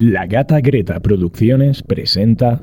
La Gata Greta Producciones presenta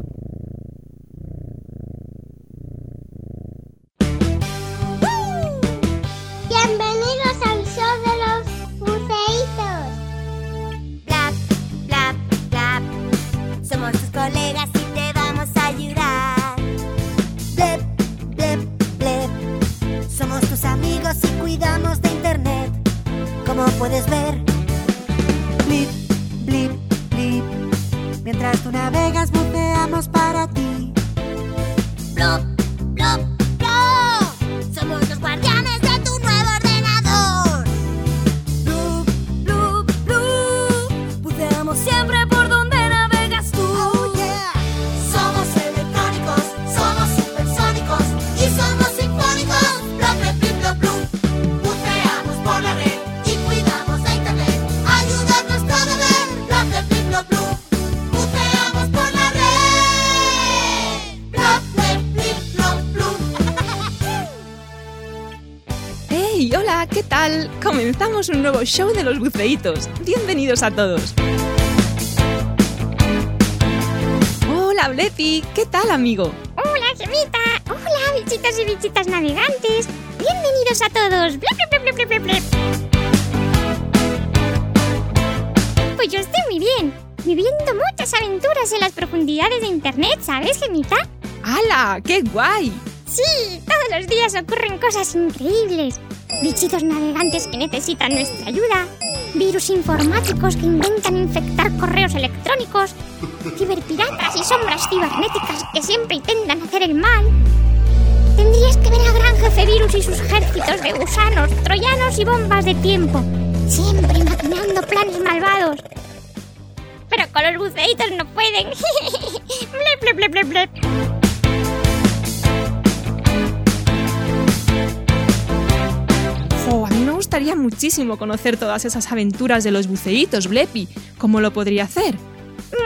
Comenzamos un nuevo show de los buceitos. Bienvenidos a todos. Hola, Blepi. ¿Qué tal, amigo? Hola, Gemita. Hola, bichitos y bichitas navegantes. Bienvenidos a todos. Blep. Pues yo estoy muy bien. Viviendo muchas aventuras en las profundidades de Internet, ¿sabes, Gemita? ¡Hala! ¡Qué guay! Sí, todos los días ocurren cosas increíbles. Bichitos navegantes que necesitan nuestra ayuda. Virus informáticos que intentan infectar correos electrónicos. Ciberpiratas y sombras cibernéticas que siempre intentan hacer el mal. Tendrías que ver a Gran Jefe Virus y sus ejércitos de gusanos, troyanos y bombas de tiempo. Siempre maquinando planes malvados. Pero con los buceitos no pueden. blep, blep, blep, blep, gustaría muchísimo conocer todas esas aventuras de los buceitos, Blepi. ¿Cómo lo podría hacer?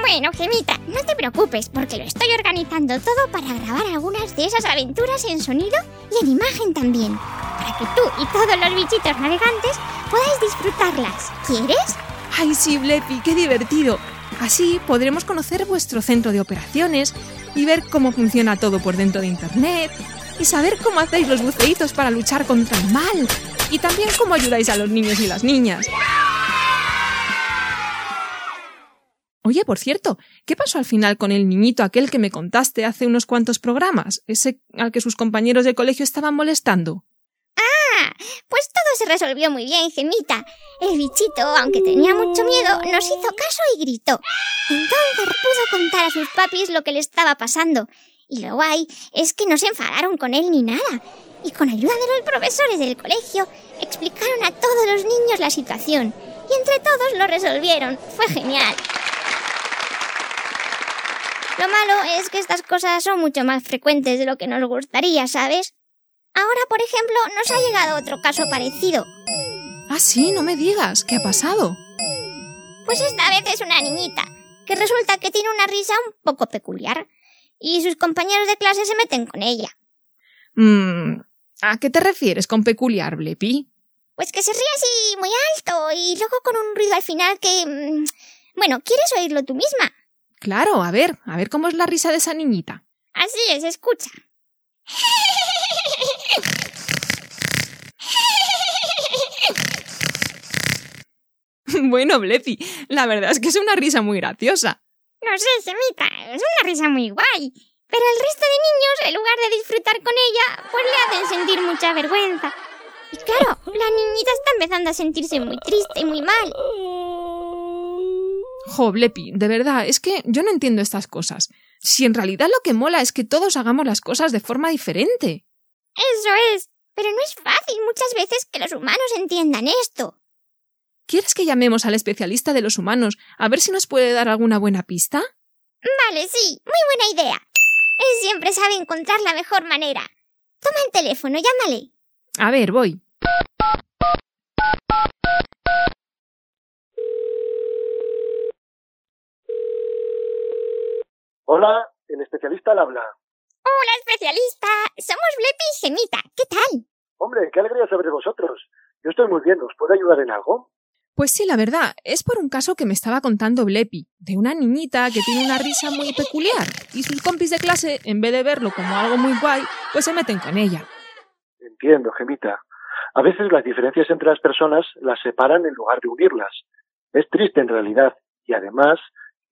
Bueno, Gemita, no te preocupes porque lo estoy organizando todo para grabar algunas de esas aventuras en sonido y en imagen también. Para que tú y todos los bichitos navegantes podáis disfrutarlas. ¿Quieres? ¡Ay, sí, Blepi! ¡Qué divertido! Así podremos conocer vuestro centro de operaciones y ver cómo funciona todo por dentro de Internet y saber cómo hacéis los buceitos para luchar contra el mal y también cómo ayudáis a los niños y las niñas. Oye, por cierto, ¿qué pasó al final con el niñito aquel que me contaste hace unos cuantos programas? Ese al que sus compañeros de colegio estaban molestando. Ah, pues todo se resolvió muy bien, Gemita. El bichito, aunque tenía mucho miedo, nos hizo caso y gritó. Entonces pudo contar a sus papis lo que le estaba pasando. Y lo guay es que no se enfadaron con él ni nada. Y con ayuda de los profesores del colegio, explicaron a todos los niños la situación. Y entre todos lo resolvieron. Fue genial. Lo malo es que estas cosas son mucho más frecuentes de lo que nos gustaría, ¿sabes? Ahora, por ejemplo, nos ha llegado otro caso parecido. Ah, sí, no me digas. ¿Qué ha pasado? Pues esta vez es una niñita, que resulta que tiene una risa un poco peculiar, y sus compañeros de clase se meten con ella. Mm, ¿A qué te refieres con peculiar, Blepi? Pues que se ríe así muy alto y luego con un ruido al final que... mm, Bueno, ¿quieres oírlo tú misma? Claro, a ver, a ver cómo es la risa de esa niñita. Así es, escucha. bueno, Blepi, la verdad es que es una risa muy graciosa. No sé, Semita, es una risa muy guay. Pero el resto de niños, en lugar de disfrutar con ella, pues le hacen sentir mucha vergüenza. Y claro, la niñita está empezando a sentirse muy triste y muy mal. Jo, Blepi, de verdad, es que yo no entiendo estas cosas. Si en realidad lo que mola es que todos hagamos las cosas de forma diferente. Eso es. Pero no es fácil muchas veces que los humanos entiendan esto. ¿Quieres que llamemos al especialista de los humanos a ver si nos puede dar alguna buena pista? Vale, sí, muy buena idea. Él siempre sabe encontrar la mejor manera. Toma el teléfono, llámale. A ver, voy. Hola, el especialista al habla. Hola, especialista. Somos Blepi y Gemita. ¿Qué tal? Hombre, qué alegría saber de vosotros. Yo estoy muy bien, ¿os puedo ayudar en algo? Pues sí, la verdad, es por un caso que me estaba contando Blepi, de una niñita que tiene una risa muy peculiar y sus compis de clase, en vez de verlo como algo muy guay, pues se meten con ella. Entiendo, Gemita. A veces las diferencias entre las personas las separan en lugar de unirlas. Es triste en realidad y además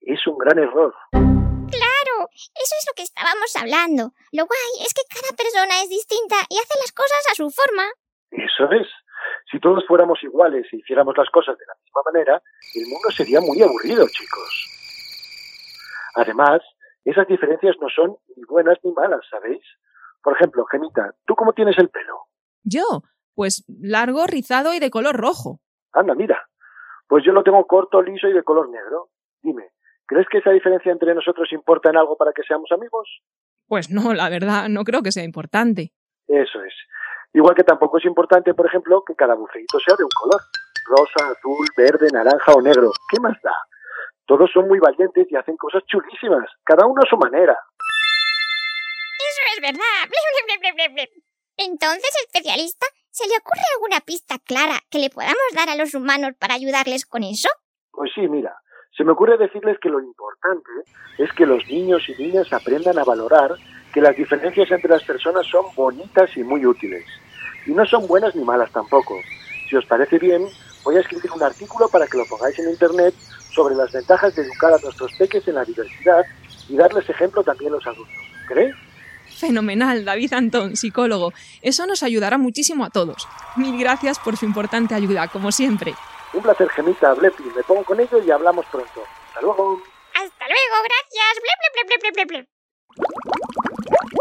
es un gran error. Claro, eso es lo que estábamos hablando. Lo guay es que cada persona es distinta y hace las cosas a su forma. Eso es. Si todos fuéramos iguales e hiciéramos las cosas de la misma manera, el mundo sería muy aburrido, chicos. Además, esas diferencias no son ni buenas ni malas, ¿sabéis? Por ejemplo, Gemita, ¿tú cómo tienes el pelo? Yo, pues largo, rizado y de color rojo. Anda, mira. Pues yo lo tengo corto, liso y de color negro. Dime, ¿crees que esa diferencia entre nosotros importa en algo para que seamos amigos? Pues no, la verdad, no creo que sea importante. Eso es. Igual que tampoco es importante, por ejemplo, que cada buceíto sea de un color. Rosa, azul, verde, naranja o negro. ¿Qué más da? Todos son muy valientes y hacen cosas chulísimas, cada uno a su manera. Eso es verdad. Entonces, especialista, ¿se le ocurre alguna pista clara que le podamos dar a los humanos para ayudarles con eso? Pues sí, mira, se me ocurre decirles que lo importante es que los niños y niñas aprendan a valorar que las diferencias entre las personas son bonitas y muy útiles. Y no son buenas ni malas tampoco. Si os parece bien, voy a escribir un artículo para que lo pongáis en Internet sobre las ventajas de educar a nuestros peques en la diversidad y darles ejemplo también a los adultos. ¿Crees? Fenomenal, David Antón, psicólogo. Eso nos ayudará muchísimo a todos. Mil gracias por su importante ayuda, como siempre. Un placer, Gemita, Blepi. Me pongo con ello y hablamos pronto. Hasta luego. Hasta luego, gracias. Ble, ble, ble, ble, ble, ble.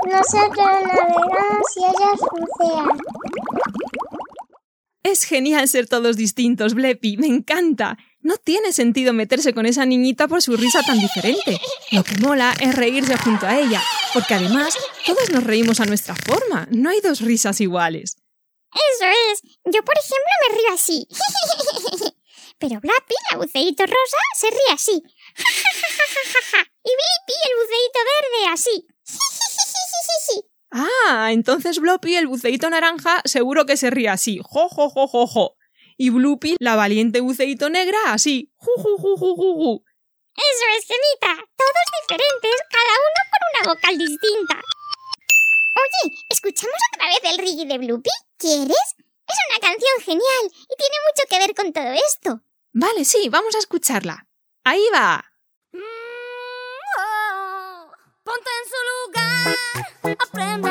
Nosotros navegamos y ellas bucean. Es genial ser todos distintos, Blepi, me encanta. No tiene sentido meterse con esa niñita por su risa tan diferente. Lo que mola es reírse junto a ella, porque además todos nos reímos a nuestra forma. No hay dos risas iguales. Eso es. Yo, por ejemplo, me río así. Pero Blappy, la buceíto rosa, se ríe así. y Blippi, el buceíto verde, así. Ah, entonces Bloppy, el buceíto naranja, seguro que se ríe así. Jo, jo, jo, jo, jo. Y Bloopy, la valiente buceíto negra, así. Ju, ju, ju, ju, ju, ju. Eso es, Gemita. Todos diferentes, cada uno con una vocal distinta. Oye, ¿escuchamos otra vez el Riggy de Bloopy? ¿Quieres? Es una canción genial y tiene mucho que ver con todo esto. Vale, sí, vamos a escucharla. Ahí va. Lugar,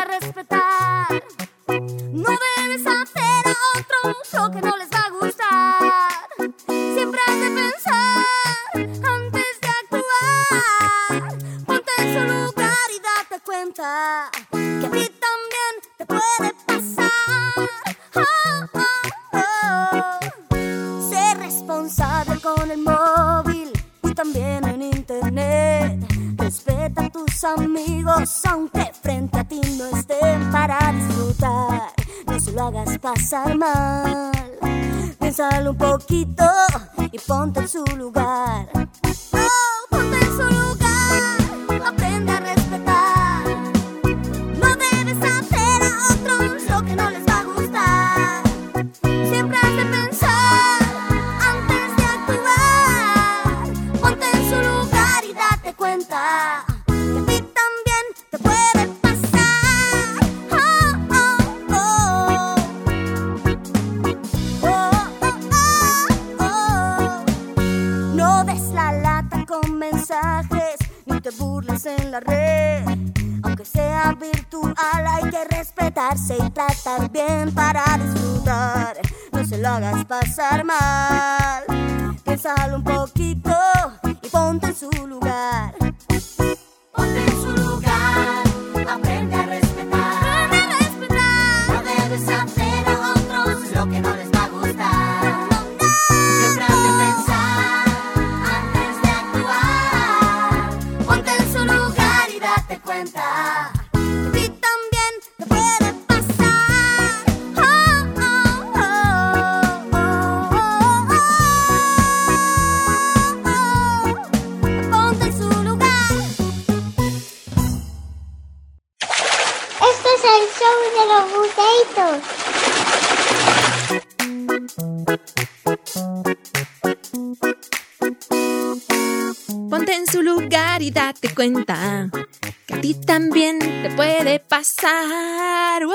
que a ti también te puede pasar. Oh,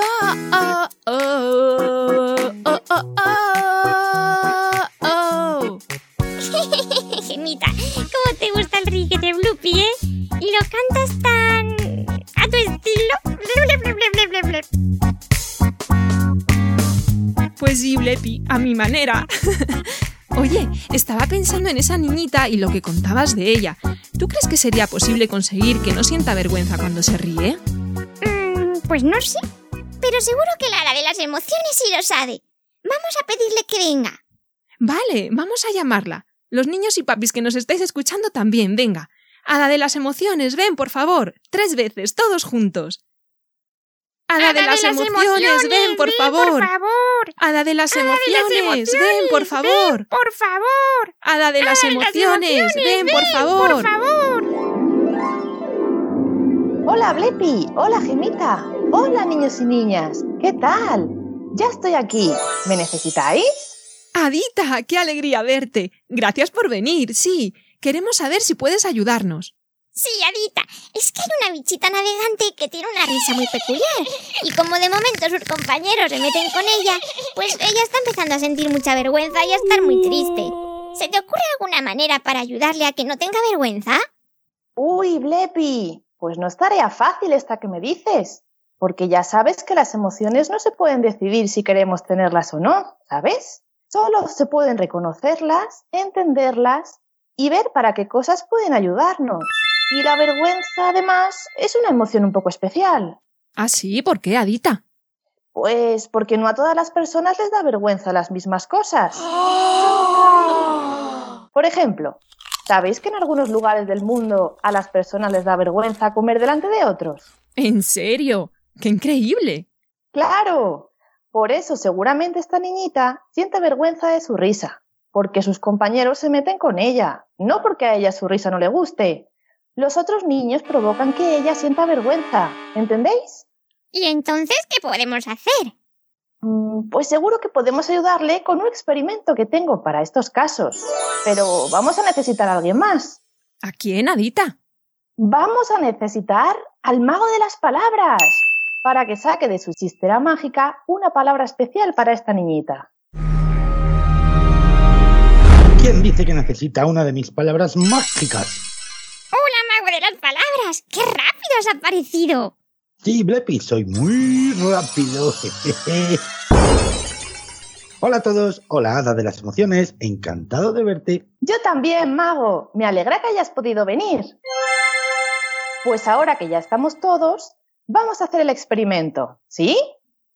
oh, oh, oh, oh, oh, oh. Gemita, ¿cómo te gusta el rique de Bloopy, eh? Y lo cantas tan... a tu estilo. Pues sí, Blepi, a mi manera. Oye, estaba pensando en esa niñita y lo que contabas de ella. ¿Tú crees que sería posible conseguir que no sienta vergüenza cuando se ríe? Mm, pues no sé. Pero seguro que la hada de las emociones sí lo sabe. Vamos a pedirle que venga. Vale, vamos a llamarla. Los niños y papis que nos estáis escuchando también, venga. Hada de las emociones, ven, por favor. Tres veces, todos juntos. Hada, de, las, emociones, ven, por favor. Por favor. Hada de las Hada de las emociones, ven, por emociones, favor. ven, por favor. Hada de las Hada de las emociones, ven, por ven, favor. Por favor. Hola Blepi, hola Gemita, hola niños y niñas, ¿qué tal? Ya estoy aquí, ¿me necesitáis? Adita, qué alegría verte. Gracias por venir, sí. Queremos saber si puedes ayudarnos. Sí, Adita, es que hay una bichita navegante que tiene una risa muy peculiar. Y como de momento sus compañeros se meten con ella, pues ella está empezando a sentir mucha vergüenza y a estar muy triste. ¿Se te ocurre alguna manera para ayudarle a que no tenga vergüenza? Uy, Blepi, pues no es tarea fácil esta que me dices, porque ya sabes que las emociones no se pueden decidir si queremos tenerlas o no, ¿sabes? Solo se pueden reconocerlas, entenderlas y ver para qué cosas pueden ayudarnos. Y la vergüenza, además, es una emoción un poco especial. ¿Ah, sí? ¿Por qué, Adita? Pues porque no a todas las personas les da vergüenza las mismas cosas. Por ejemplo, ¿sabéis que en algunos lugares del mundo a las personas les da vergüenza comer delante de otros? ¿En serio? ¡Qué increíble! Claro. Por eso seguramente esta niñita siente vergüenza de su risa, porque sus compañeros se meten con ella, no porque a ella su risa no le guste. Los otros niños provocan que ella sienta vergüenza, ¿entendéis? ¿Y entonces qué podemos hacer? Mm, Pues seguro que podemos ayudarle con un experimento que tengo para estos casos. Pero vamos a necesitar a alguien más. ¿A quién, Adita? Vamos a necesitar al mago de las palabras para que saque de su chistera mágica una palabra especial para esta niñita. ¿Quién dice que necesita una de mis palabras mágicas? Rápido has aparecido! Sí, Blepi, soy muy rápido. Hola a todos, hola Hada de las emociones, encantado de verte. Yo también, mago. Me alegra que hayas podido venir. Pues ahora que ya estamos todos, vamos a hacer el experimento, ¿sí?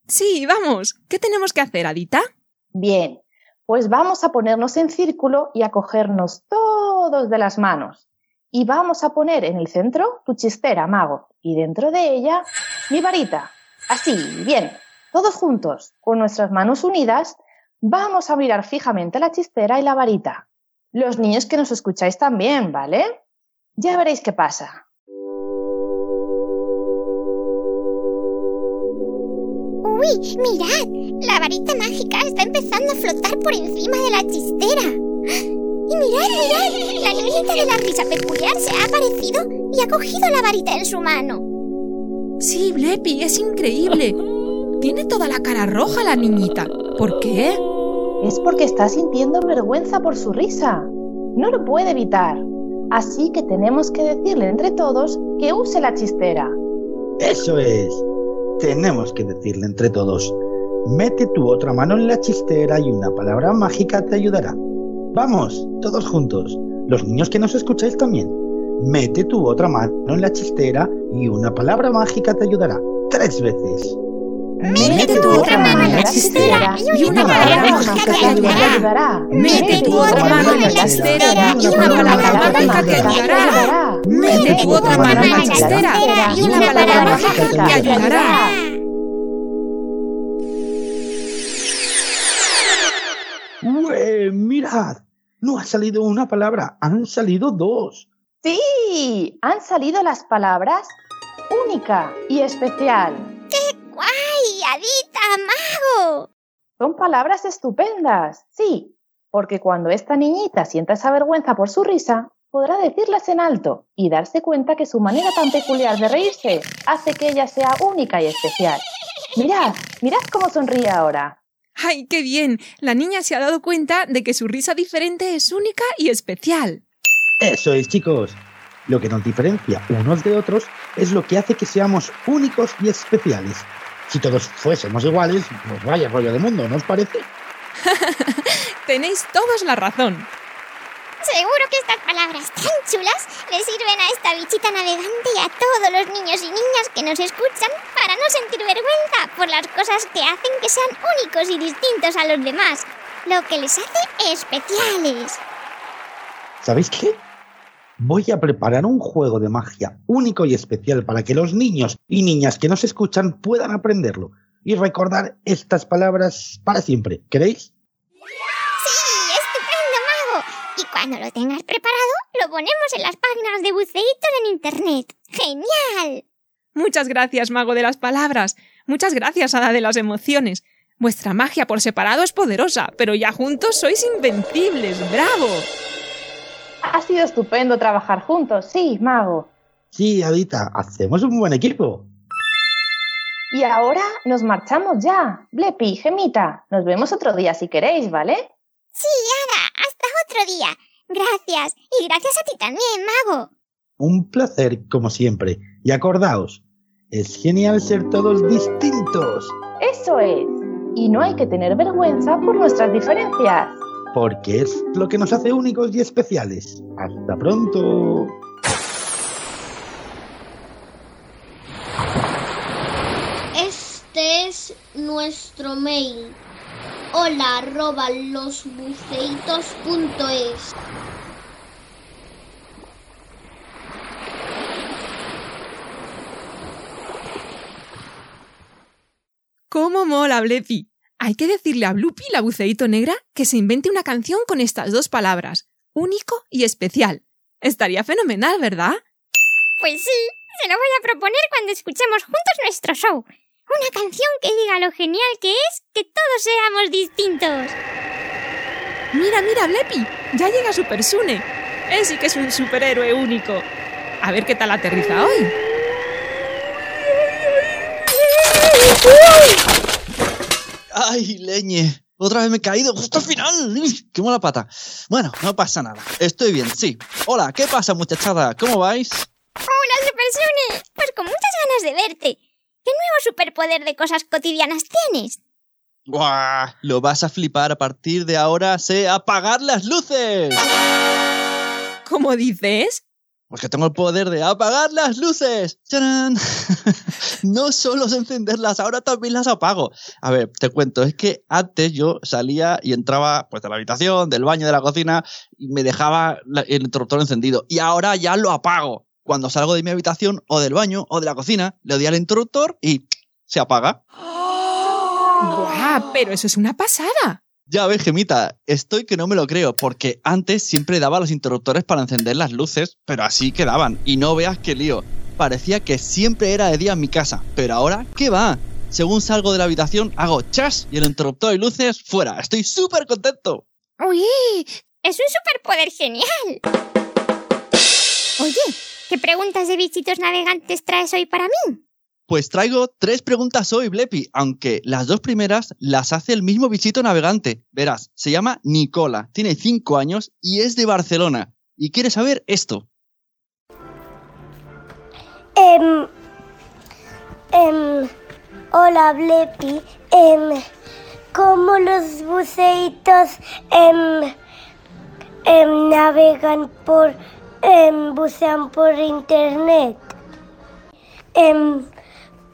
Sí, vamos. ¿Qué tenemos que hacer, Adita? Bien, pues vamos a ponernos en círculo y a cogernos todos de las manos. Y vamos a poner en el centro tu chistera, mago, y dentro de ella mi varita. Así, bien, todos juntos, con nuestras manos unidas, vamos a mirar fijamente la chistera y la varita. Los niños que nos escucháis también, ¿vale? Ya veréis qué pasa. ¡Uy, mirad! La varita mágica está empezando a flotar por encima de la chistera. Y mirad, mirad, la niñita de la risa peculiar se ha aparecido y ha cogido la varita en su mano. Sí, Blepi, es increíble. Tiene toda la cara roja la niñita. ¿Por qué? Es porque está sintiendo vergüenza por su risa. No lo puede evitar. Así que tenemos que decirle entre todos que use la chistera. Eso es. Tenemos que decirle entre todos. Mete tu otra mano en la chistera y una palabra mágica te ayudará. Vamos, todos juntos. Los niños que nos escucháis también. Mete tu otra mano en la chistera y una palabra mágica te ayudará. Tres veces. Mete tu otra mano en la chistera y una palabra mágica te ayudará. Mete tu otra mano en la chistera y una palabra mágica te ayudará. Mete tu otra mano en la chistera y una palabra mágica te ayudará. ¡Ue! Mirad, no ha salido una palabra, han salido dos. Sí, han salido las palabras única y especial. ¡Guay, Adita, mago! Son palabras estupendas, sí, porque cuando esta niñita sienta esa vergüenza por su risa, podrá decirlas en alto y darse cuenta que su manera tan peculiar de reírse hace que ella sea única y especial. Mirad, mirad cómo sonríe ahora. ¡Ay, qué bien! La niña se ha dado cuenta de que su risa diferente es única y especial. Eso es, chicos. Lo que nos diferencia unos de otros es lo que hace que seamos únicos y especiales. Si todos fuésemos iguales, pues vaya rollo de mundo, ¿no os parece? Tenéis todos la razón. Seguro que estas palabras tan chulas le sirven a esta bichita navegante y a todos los niños y niñas que nos escuchan para no sentir vergüenza por las cosas que hacen que sean únicos y distintos a los demás, lo que les hace especiales. ¿Sabéis qué? Voy a preparar un juego de magia único y especial para que los niños y niñas que nos escuchan puedan aprenderlo y recordar estas palabras para siempre. ¿Queréis? ¡Sí! ¡Estupendo, mago! Y cuando lo tengas preparado, lo ponemos en las páginas de buceitos en internet. ¡Genial! Muchas gracias, mago de las palabras. Muchas gracias, hada de las emociones. Vuestra magia por separado es poderosa, pero ya juntos sois invencibles. ¡Bravo! Ha sido estupendo trabajar juntos, sí, mago. Sí, Adita, hacemos un buen equipo. Y ahora nos marchamos ya. Blepi, Gemita, nos vemos otro día si queréis, ¿vale? Sí, Ada, hasta otro día. Gracias. Y gracias a ti también, mago. Un placer, como siempre. Y acordaos, es genial ser todos distintos, Eso es. Y no hay que tener vergüenza por nuestras diferencias. porque es lo que nos hace únicos y especiales. Hasta pronto. Este es nuestro mail. Hola arroba losbuceitos.es. ¿Cómo mola, Blepi? Hay que decirle a Blupi, la buceíto negra, que se invente una canción con estas dos palabras, único y especial. Estaría fenomenal, ¿verdad? Pues sí, se lo voy a proponer cuando escuchemos juntos nuestro show. Una canción que diga lo genial que es que todos seamos distintos. Mira, mira, Blepi, ya llega Super Sune. Él sí que es un superhéroe único. A ver qué tal aterriza hoy. ¡Ay, leñe! Otra vez me he caído justo al final. ¡Uy, ¡Qué mala pata! Bueno, no pasa nada. Estoy bien, sí. Hola, ¿qué pasa, muchachada? ¿Cómo vais? ¡Hola, Super Sune! Pues con muchas ganas de verte. ¿Qué nuevo superpoder de cosas cotidianas tienes? ¡Guau! Lo vas a flipar. A partir de ahora sé apagar las luces. ¿Cómo dices? Pues que tengo el poder de apagar las luces. ¡Tarán! no solo sé encenderlas, ahora también las apago. A ver, te cuento, es que antes yo salía y entraba pues de la habitación, del baño, de la cocina y me dejaba el interruptor encendido. Y ahora ya lo apago. Cuando salgo de mi habitación o del baño o de la cocina, le doy al interruptor y se apaga. ¡Buah! Pero eso es una pasada. Ya ves, Gemita, estoy que no me lo creo, porque antes siempre daba los interruptores para encender las luces, pero así quedaban, y no veas qué lío. Parecía que siempre era de día en mi casa, pero ahora, ¿qué va? Según salgo de la habitación, hago chas y el interruptor y luces fuera. Estoy súper contento. ¡Uy! ¡Es un superpoder genial! Oye, ¿qué preguntas de bichitos navegantes traes hoy para mí? Pues traigo tres preguntas hoy, Blepi, aunque las dos primeras las hace el mismo bichito navegante. Verás, se llama Nicola, tiene cinco años y es de Barcelona. Y quiere saber esto. Em, em, hola, Blepi. Em, ¿Cómo los buceitos navegan por, em, bucean por internet? Em,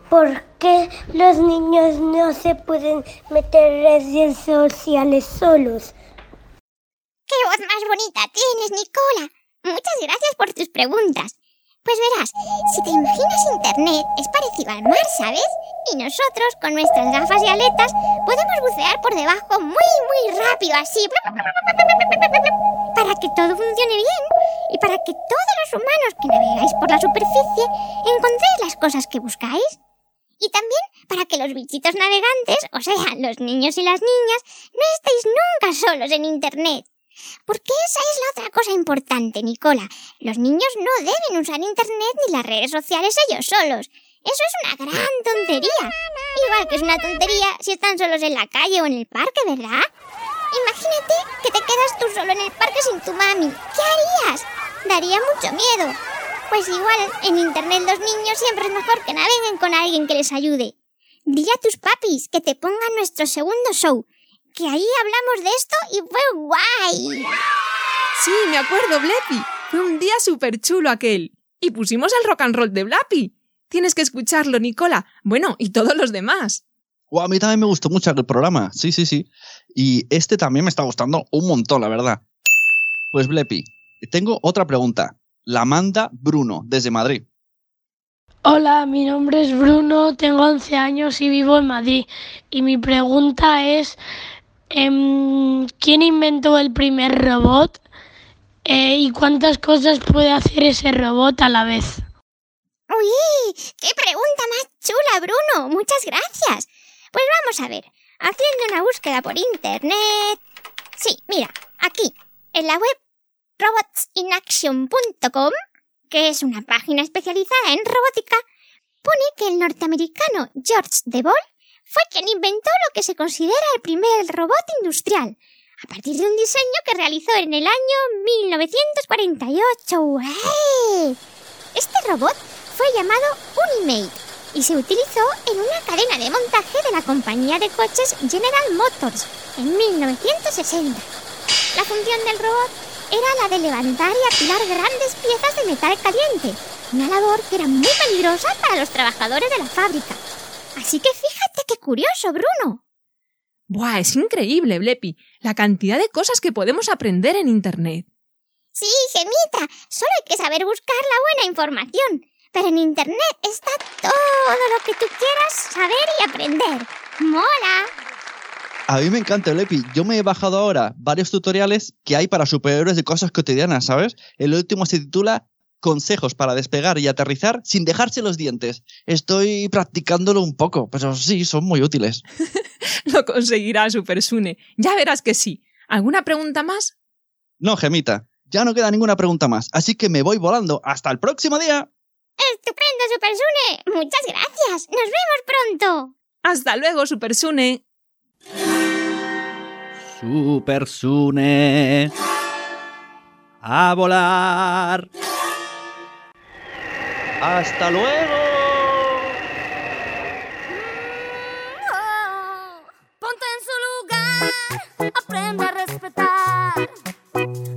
¿Por qué los niños no se pueden meter en redes sociales solos? ¡Qué voz más bonita tienes, Nicola! Muchas gracias por tus preguntas. Pues verás, si te imaginas Internet es parecido al mar, ¿sabes? Y nosotros, con nuestras gafas y aletas, podemos bucear por debajo muy, muy rápido, así. Para que todo funcione bien y para que todos los humanos que navegáis por la superficie encontréis las cosas que buscáis. Y también para que los bichitos navegantes, o sea, los niños y las niñas, no estéis nunca solos en Internet. Porque esa es la otra cosa importante, Nicola. Los niños no deben usar Internet ni las redes sociales ellos solos. Eso es una gran tontería. Igual que es una tontería si están solos en la calle o en el parque, ¿verdad? Imagínate que te quedas tú solo en el parque sin tu mami. ¿Qué harías? Daría mucho miedo. Pues igual, en Internet los niños siempre es mejor que naveguen con alguien que les ayude. Di a tus papis que te pongan nuestro segundo show, que ahí hablamos de esto y fue guay. Sí, me acuerdo, Blepi. Fue un día súper chulo aquel. Y pusimos el rock and roll de Blappy. Tienes que escucharlo, Nicola. Bueno, y todos los demás. O a mí también me gustó mucho el programa. Sí, sí, sí. Y este también me está gustando un montón, la verdad. Pues, Blepi, tengo otra pregunta. La manda Bruno, desde Madrid. Hola, mi nombre es Bruno, tengo 11 años y vivo en Madrid. Y mi pregunta es, em, ¿quién inventó el primer robot? Eh, ¿Y cuántas cosas puede hacer ese robot a la vez? ¡Qué pregunta más chula, Bruno! Muchas gracias. Pues vamos a ver. Haciendo una búsqueda por internet. Sí, mira, aquí, en la web robotinaction.com, que es una página especializada en robótica, pone que el norteamericano George DeVol fue quien inventó lo que se considera el primer robot industrial, a partir de un diseño que realizó en el año 1948. ¡Ué! Este robot fue llamado Unimate y se utilizó en una cadena de montaje de la compañía de coches General Motors en 1960. La función del robot era la de levantar y apilar grandes piezas de metal caliente, una labor que era muy peligrosa para los trabajadores de la fábrica. Así que fíjate qué curioso, Bruno. Buah, es increíble, Blepi, la cantidad de cosas que podemos aprender en Internet. Sí, Gemita, solo hay que saber buscar la buena información. Pero en Internet está todo lo que tú quieras saber y aprender. ¡Mola! A mí me encanta, Blepi. Yo me he bajado ahora varios tutoriales que hay para superhéroes de cosas cotidianas, ¿sabes? El último se titula Consejos para despegar y aterrizar sin dejarse los dientes. Estoy practicándolo un poco, pero sí, son muy útiles. Lo conseguirá Supersune. Ya verás que sí. ¿Alguna pregunta más? No, Gemita, ya no queda ninguna pregunta más, así que me voy volando. ¡Hasta el próximo día! ¡Estupendo, Supersune! Muchas gracias. Nos vemos pronto. Hasta luego, Supersune. Supersune. A volar. ¡Hasta luego! Ponte en su lugar, aprende a respetar.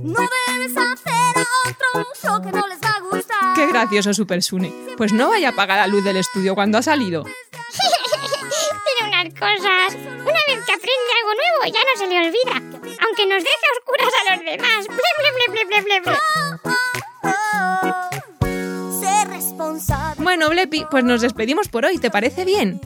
No debes hacer a otros lo que no les va a gustar. Qué gracioso, Supersune. Pues no vaya a apagar la luz del estudio cuando ha salido. Tiene unas cosas. Una vez que aprende algo nuevo, ya no se le olvida. Aunque nos deje a oscuras a los demás. Ble, ble, ble, ble, ble, ble. Sé responsable. Bueno, Blepi, pues nos despedimos por hoy, ¿te parece bien?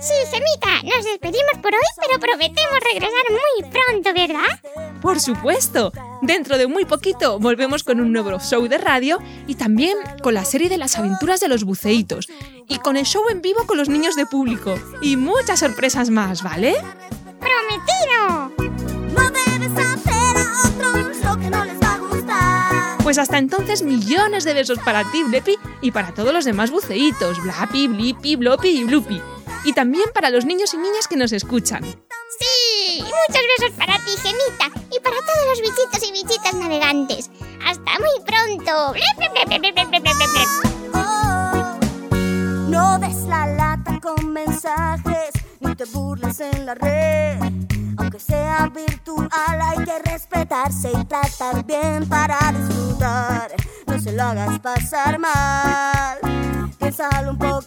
Sí, Gemita, nos despedimos por hoy, pero prometemos regresar muy pronto, ¿verdad? Por supuesto. Dentro de muy poquito volvemos con un nuevo show de radio y también con la serie de las aventuras de los buceitos y con el show en vivo con los niños de público y muchas sorpresas más, ¿vale? ¡Prometido! No debes hacer a otros lo que no les va a gustar. Pues hasta entonces millones de besos para ti, Blepi, y para todos los demás buceitos, Blapi, Blipi, Blopi y Blupi. Y también para los niños y niñas que nos escuchan. Y muchos besos para ti, Gemita, y para todos los bichitos y bichitas navegantes. ¡Hasta muy pronto! No des la lata con mensajes, ni te burles en la red. Aunque sea virtual, hay que respetarse y tratar bien para disfrutar. No se lo hagas pasar mal, piénsalo un poco